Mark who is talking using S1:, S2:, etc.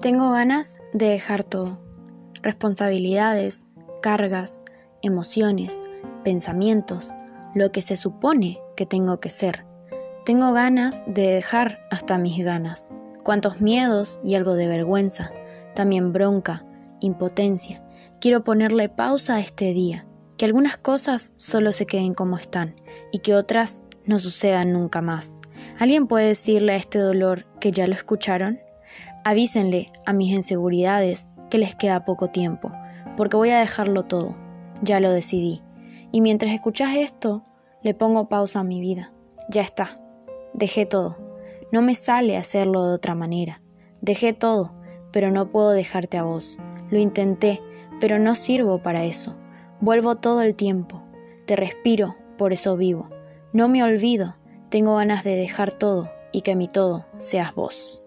S1: Tengo ganas de dejar todo. Responsabilidades, cargas, emociones, pensamientos, lo que se supone que tengo que ser. Tengo ganas de dejar hasta mis ganas. Cuantos miedos y algo de vergüenza, también bronca, impotencia. Quiero ponerle pausa a este día, que algunas cosas solo se queden como están y que otras no sucedan nunca más. ¿Alguien puede decirle a este dolor que ya lo escucharon? Avísenle a mis inseguridades que les queda poco tiempo, porque voy a dejarlo todo. Ya lo decidí. Y mientras escuchas esto, le pongo pausa a mi vida. Ya está. Dejé todo. No me sale hacerlo de otra manera. Dejé todo, pero no puedo dejarte a vos. Lo intenté, pero no sirvo para eso. Vuelvo todo el tiempo. Te respiro, por eso vivo. No me olvido. Tengo ganas de dejar todo y que mi todo seas vos.